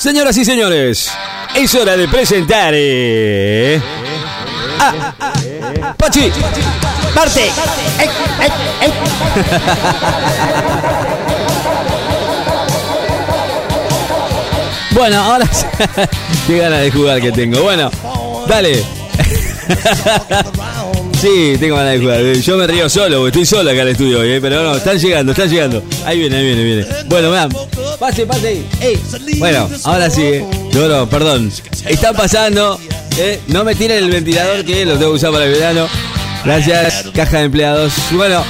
Señoras y señores, es hora de presentar. eh, Ah, Pachi, Marte. Ey, ey, ey. Bueno, ahora sí. qué ganas de jugar que tengo. Bueno, dale. Sí, tengo ganas de jugar. Yo me río solo, estoy solo acá en el estudio hoy, eh, pero no, están llegando, están llegando. Ahí viene, ahí viene, viene. Bueno, vean. Pase, pase. Ey. Bueno, ahora sí, eh. No, no, perdón. Están pasando. eh, No me tiren el ventilador que lo tengo que usar para el verano. Gracias, caja de empleados. Bueno,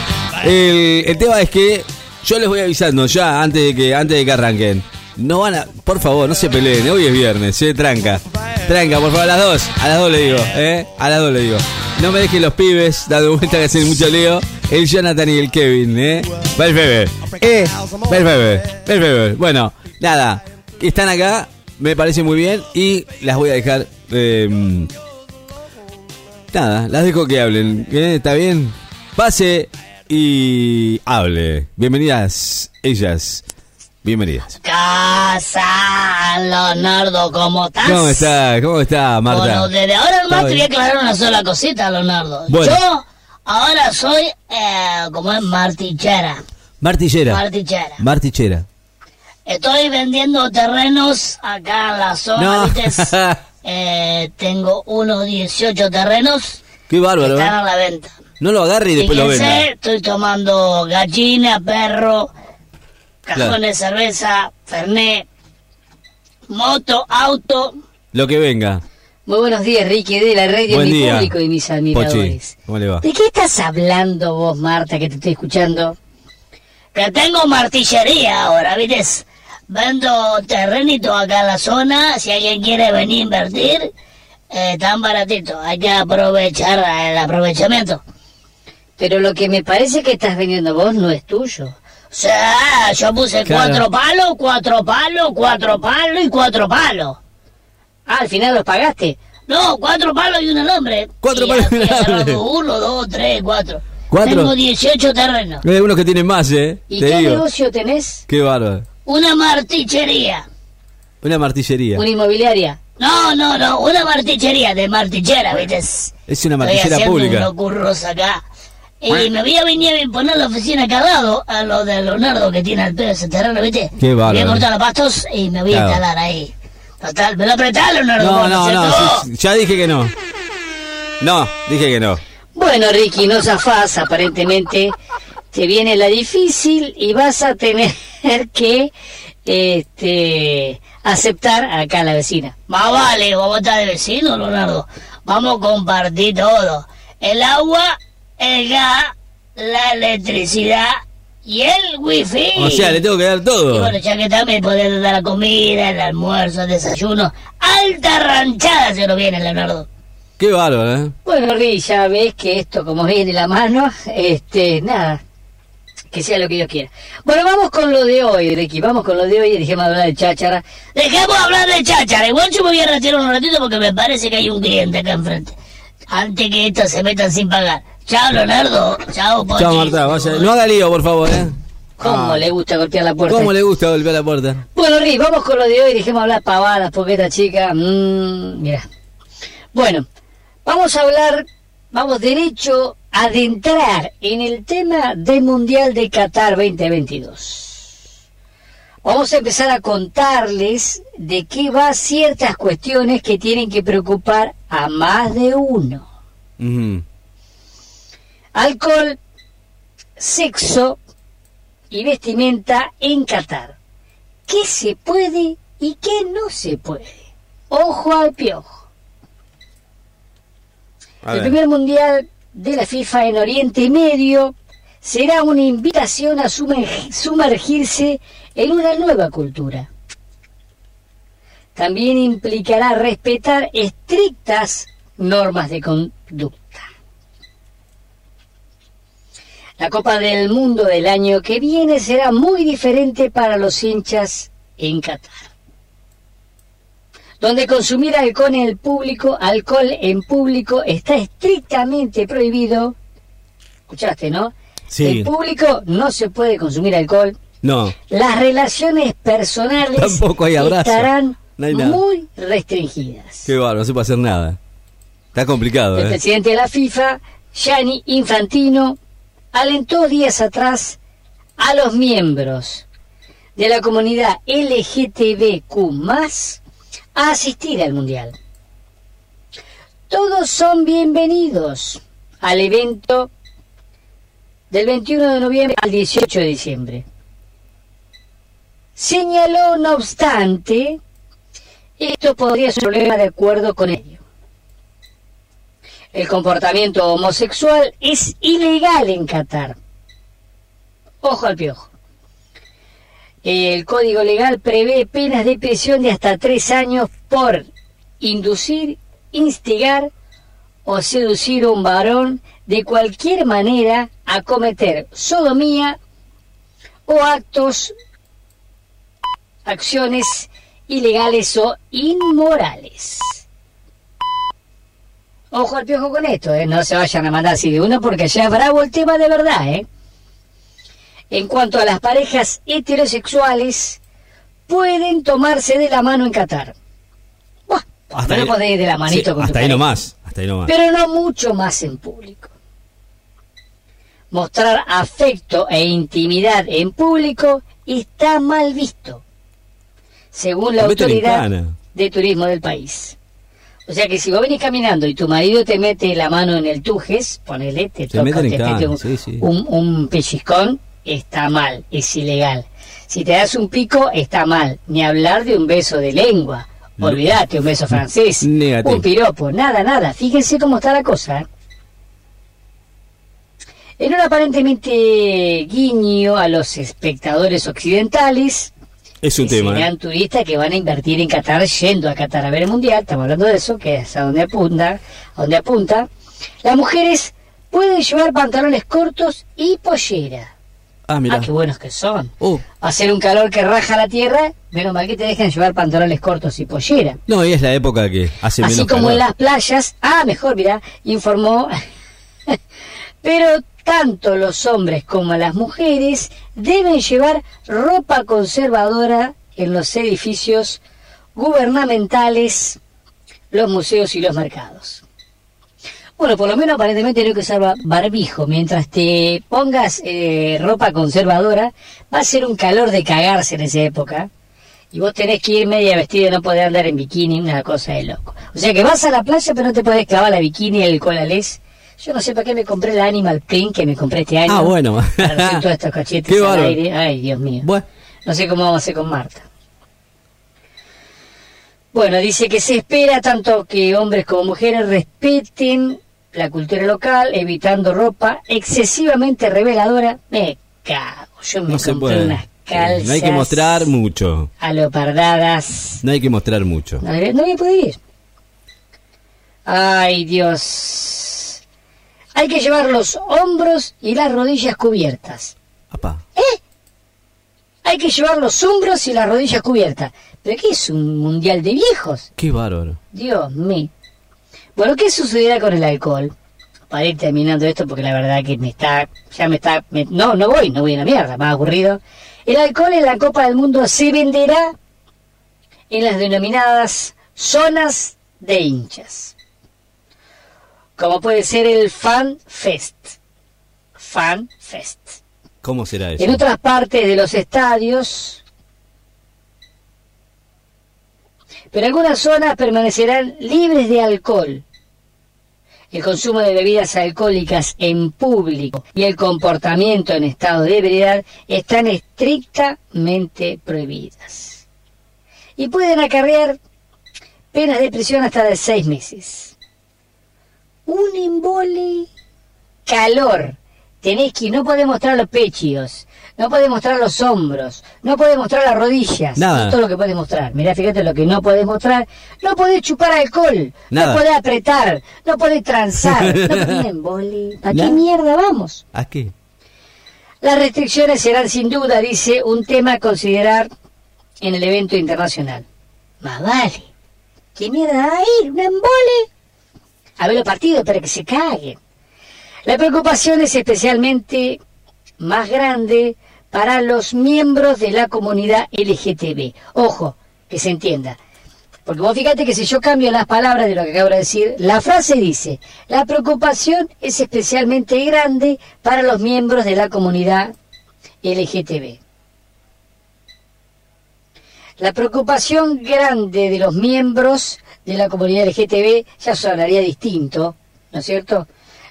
el, tema es que yo les voy avisando ya antes de que antes de que arranquen. No van a, por favor, no se peleen, hoy es viernes, se tranca. Tranca, por favor, a las dos, a las dos le digo, eh, a las dos le digo. No me dejen los pibes dando vuelta que hacen mucho lío. El Jonathan y el Kevin, eh. Perfecto. Eh, perfecto. Bueno, nada, están acá, me parece muy bien y las voy a dejar eh, Nada, las dejo que hablen. ¿eh? ¿Está bien? Pase y hable. Bienvenidas, ellas. Bienvenidas. Casa, Leonardo, ¿cómo estás? ¿Cómo está? ¿Cómo está, Marta? Bueno, desde ahora nomás ¿Todo te voy a aclarar una sola cosita, Leonardo. Bueno. Yo ahora soy, eh, como es, martichera. Martillera. Martichera. Martichera. Estoy vendiendo terrenos acá en la zona, No. Eh, tengo unos 18 terrenos Qué que bárbaro. están a ¿eh? la venta. No lo agarre y después lo venda. estoy tomando gallina, perro, cajones Claro. de cerveza, fernet, moto, auto. Lo que venga. Muy buenos días, Ricky, de la radio, Buen mi día. público y mis Pochi, admiradores. ¿cómo le va? ¿De qué estás hablando vos, Marta, que te estoy escuchando? Que tengo martillería ahora, ¿viste? Vendo terrenito acá en la zona. Si alguien quiere venir a invertir, eh, tan baratito. Hay que aprovechar el aprovechamiento. Pero lo que me parece que estás vendiendo vos no es tuyo. Sea, yo puse Claro. cuatro palos, cuatro palos, cuatro palos y cuatro palos. Ah, al final los pagaste. No, cuatro palos y un alambre. Cuatro Y palos y un alambre. Uno, dos, tres, cuatro. ¿Cuatro? Tengo 18 terrenos. Hay algunos que tienen más, ¿eh? ¿Y Te qué digo. negocio tenés? Qué bárbaro. Una martichería. Una martillería. ¿Una inmobiliaria? No, no, no, una martichería de martichera, ¿viste? Es una Estoy martillera haciendo pública. unos curros acá. Y me voy a venir a poner la oficina acá al lado, a lo de Leonardo que tiene al pedo ese terreno, ¿viste? Qué Voy bárbaro. a cortar los pastos y me voy Claro. a instalar ahí. Total, me lo apretás, Leonardo. No, ¿por no, no. sí, ya dije que no. No, dije que no. Bueno, Ricky, no zafás, aparentemente. Te viene la difícil y vas a tener que este, aceptar acá a la vecina. Más vale, vamos a estar de vecino, Leonardo. Vamos a compartir todo. El agua, el gas, la electricidad y el wifi. O sea, le tengo que dar Y todo. bueno, ya que también podés dar la comida, el almuerzo, el desayuno. Alta ranchada se lo viene, Leonardo. Qué bárbaro, ¿eh? Bueno, Ricky, ya ves que esto, como viene de la mano, este, nada, que sea lo que Dios quiera. Bueno, vamos con lo de hoy, Ricky, vamos con lo de hoy y dejemos de hablar de cháchara. Dejemos hablar de cháchara. Igual yo me voy a retirar un ratito porque me parece que hay un cliente acá enfrente. Antes que estos se metan sin pagar. Chao, Leonardo. Chao, Pochi. Chao, Marta. Vaya. No haga lío, por favor, ¿eh? ¿Cómo Ah. le gusta golpear la puerta? ¿Cómo le gusta golpear la puerta? Bueno, Rick, vamos con lo de hoy, dejemos hablar pavadas, porque esta chica, mmm, mira. Bueno, vamos a hablar, vamos derecho a adentrar en el tema del Mundial de Qatar 2022. Vamos a empezar a contarles de qué va ciertas cuestiones que tienen que preocupar a más de uno. Alcohol, sexo y vestimenta en Qatar. ¿Qué se puede y qué no se puede? Ojo al piojo. A El ver. primer mundial de la FIFA en Oriente Medio será una invitación a sumer- sumergirse en una nueva cultura. También implicará respetar estrictas normas de conducta. La Copa del Mundo del año que viene será muy diferente para los hinchas en Qatar. Donde consumir alcohol en el público, alcohol en público está estrictamente prohibido. ¿Escuchaste, no? Sí. En público no se puede consumir alcohol No. Las relaciones personales Tampoco hay abrazo. estarán No hay nada. muy restringidas. Qué bárbaro, no se puede hacer nada. Está complicado, El ¿eh? presidente de la FIFA, Gianni Infantino, alentó días atrás a los miembros de la comunidad LGTBQ a asistir al Mundial. Todos son bienvenidos al evento del 21 de noviembre al 18 de diciembre. Señaló, no obstante, esto podría ser un problema de acuerdo con ello. El comportamiento homosexual es ilegal en Qatar. Ojo al piojo. El código legal prevé penas de prisión de hasta tres años por inducir, instigar o seducir a un varón de cualquier manera a cometer sodomía o actos, acciones ilegales o inmorales. Ojo al piojo con esto, ¿eh? no se vayan a mandar así de uno porque ya es bravo el tema de verdad. ¿eh? En cuanto a las parejas heterosexuales, pueden tomarse de la mano en Qatar. Buah, Hasta no ahí- podés ir de la manito Sí, con tu hasta ahí nomás. Hasta ahí nomás. Pero no mucho más en público. Mostrar afecto e intimidad en público está mal visto, según la autoridad de turismo del país. O sea que si vos venís caminando y tu marido te mete la mano en el tujes, ponele, te Te toca, te mete un, sí, sí. un- un pellizcón, está mal, es ilegal. Si te das un pico, está mal. Ni hablar de un beso de lengua. Olvídate, un beso francés. Negativo. Un piropo, nada, nada. Fíjense cómo está la cosa. ¿eh? En un aparentemente guiño a los espectadores occidentales, Es un que tema, serán ¿eh? turistas que van a invertir en Qatar yendo a Qatar a ver el mundial, estamos hablando de eso, que es a donde apunta, a donde apunta. Las mujeres pueden llevar pantalones cortos y pollera. Ah, mira. Ah, qué buenos que son. Uh, Hacer un calor que raja la tierra, menos mal que te dejan llevar pantalones cortos y pollera. no, y es la época que hace Así menos como calor. en las playas, ah, mejor, mira, informó. Pero tanto los hombres como las mujeres deben llevar ropa conservadora en los edificios gubernamentales, los museos y los mercados. Bueno, por lo menos aparentemente no que usar ba- barbijo. Mientras te pongas eh, ropa conservadora, va a ser un calor de cagarse en esa época. Y vos tenés que ir media vestida, no podés andar en bikini, una cosa de loco. O sea que vas a la playa, pero no te podés clavar la bikini y el colalés. Yo no sé para qué me compré la Animal Print que me compré este año. Ah, bueno. Para hacer todos estos cachetes Qué al bárbaro. aire. Ay, Dios mío. Bueno, No sé cómo vamos a hacer con Marta. Bueno, dice que se espera tanto que hombres como mujeres respeten la cultura local, evitando ropa excesivamente reveladora. Me cago, yo me no se compré puede. unas calzas No hay que mostrar mucho. alopardadas. No hay que mostrar mucho. No, no voy a poder ir. Ay, Dios. Hay que llevar los hombros y las rodillas cubiertas. Apá. Hay que llevar los hombros y las rodillas cubiertas. ¿Pero qué es un mundial de viejos? Qué bárbaro. Dios mío. Bueno, ¿qué sucederá con el alcohol? Para ir terminando esto, porque la verdad que me está, ya me está, me- no, no voy, no voy a la mierda, más aburrido. El alcohol en la Copa del Mundo se venderá en las denominadas zonas de hinchas. Como puede ser el Fan Fest. Fan Fest. ¿Cómo será eso? En otras partes de los estadios, pero algunas zonas permanecerán libres de alcohol. El consumo de bebidas alcohólicas en público y el comportamiento en estado de ebriedad están estrictamente prohibidas. Y pueden acarrear penas de prisión hasta de seis meses. Un embole calor. Tenés que no podés mostrar los pechos, no podés mostrar los hombros, no podés mostrar las rodillas. Nada. Es todo lo que podés mostrar. Mirá, fíjate lo que no podés mostrar. No podés chupar alcohol, Nada. no podés apretar, no podés transar, no podés embole. ¿Para qué mierda vamos? ¿A qué? Las restricciones serán sin duda, dice, un tema a considerar en el evento internacional. Más vale. ¿Qué mierda va a ir? ¿Un embole? A ver los partidos para que se caguen. La preocupación es especialmente más grande para los miembros de la comunidad LGTB. Ojo, que se entienda. Porque vos fíjate que si yo cambio las palabras de lo que acabo de decir, la frase dice, la preocupación es especialmente grande para los miembros de la comunidad LGTB. La preocupación grande de los miembros de la comunidad LGTB ya sonaría distinto, ¿no es cierto?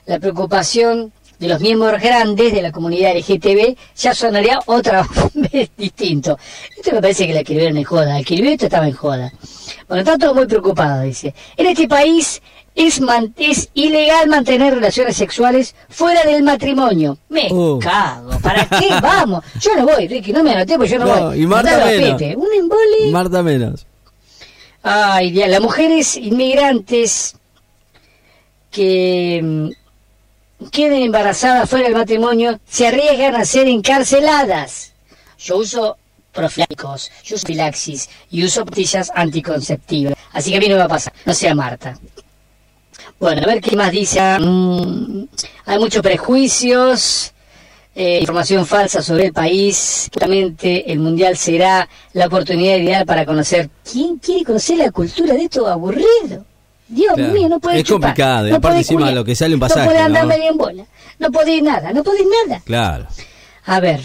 La preocupación de los miembros grandes de la comunidad LGTB ya sonaría otra vez distinto. Esto me parece que la escribieron en joda. Escribió esto estaba en joda. Bueno, está todo muy preocupado, dice. En este país es, es ilegal mantener relaciones sexuales fuera del matrimonio. Me Uh. cago. ¿Para qué vamos? Yo no voy, Ricky, no me anoté porque yo no, No, voy. y Marta menos. Pepe. Un embole. Marta menos. Ay, Dios, las mujeres inmigrantes que mm, queden embarazadas fuera del matrimonio se arriesgan a ser encarceladas. Yo uso profilácticos, yo uso filaxis y uso pastillas anticonceptivas. Así que a mí no me va a pasar, no sea Marta. Bueno, a ver qué más dice. Mm, hay muchos prejuicios, eh, información falsa sobre el país. Justamente el mundial será la oportunidad ideal para conocer. ¿Quién quiere conocer la cultura de esto aburrido? Dios Claro. mío, no puede Es chupar, complicado, y no aparte puede encima culiar, lo que sale un No pasaje, puede andar ¿no? medio en bola. No podéis nada, no podéis nada. Claro. A ver.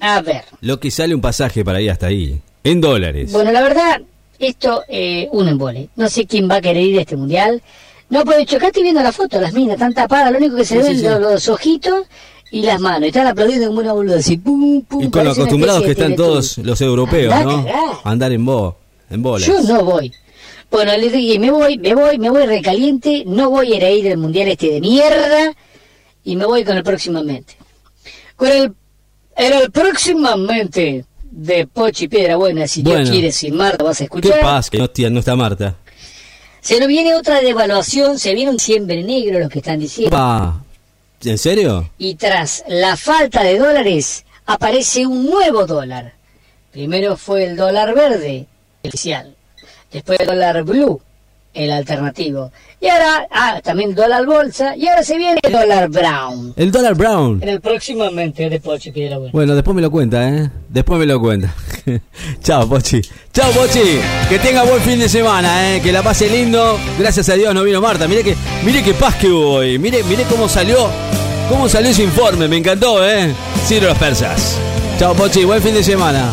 A ver. Lo que sale un pasaje para ir hasta ahí. En dólares. Bueno, la verdad, esto, eh, un embole. No sé quién va a querer ir a este mundial. No, yo acá estoy viendo la foto, las minas están tapadas, lo único que se Sí, ven sí, los, los ojitos y las manos. Están aplaudiendo como una boluda, así, pum, pum. y con lo parece una acostumbrados que están todos los europeos, Andá ¿no? A andar en bo, en bolas. Yo no voy. Bueno, le dije, me voy, me voy, me voy recaliente, no voy a ir a ir al mundial este de mierda y me voy con el próximamente. Con el, era el próximamente de Pochi Piedra Buena, si Bueno. Dios quiere, sin Marta vas a ¿Qué escuchar. pasa? Que no, tía, no está Marta. Se nos viene otra devaluación, se viene un siempre negro, lo que están diciendo. Pa. ¿En serio? Y tras la falta de dólares, aparece un nuevo dólar. Primero fue el dólar verde, el oficial. Después el dólar blue, el alternativo. Y ahora, ah, también dólar bolsa. Y ahora se viene el dólar brown. El dólar brown. En el próximamente de Pochi Piedra Buena. Bueno, después me lo cuenta, ¿eh? Después me lo cuenta. Chao, Pochi. Chao, Pochi. Que tenga buen fin de semana, ¿eh? Que la pase lindo. Gracias a Dios no vino Marta. Mire que, mire qué paz que hubo hoy. Mire, mire cómo salió, cómo salió ese informe. Me encantó, ¿eh? Ciro los persas. Chao, Pochi. Buen fin de semana.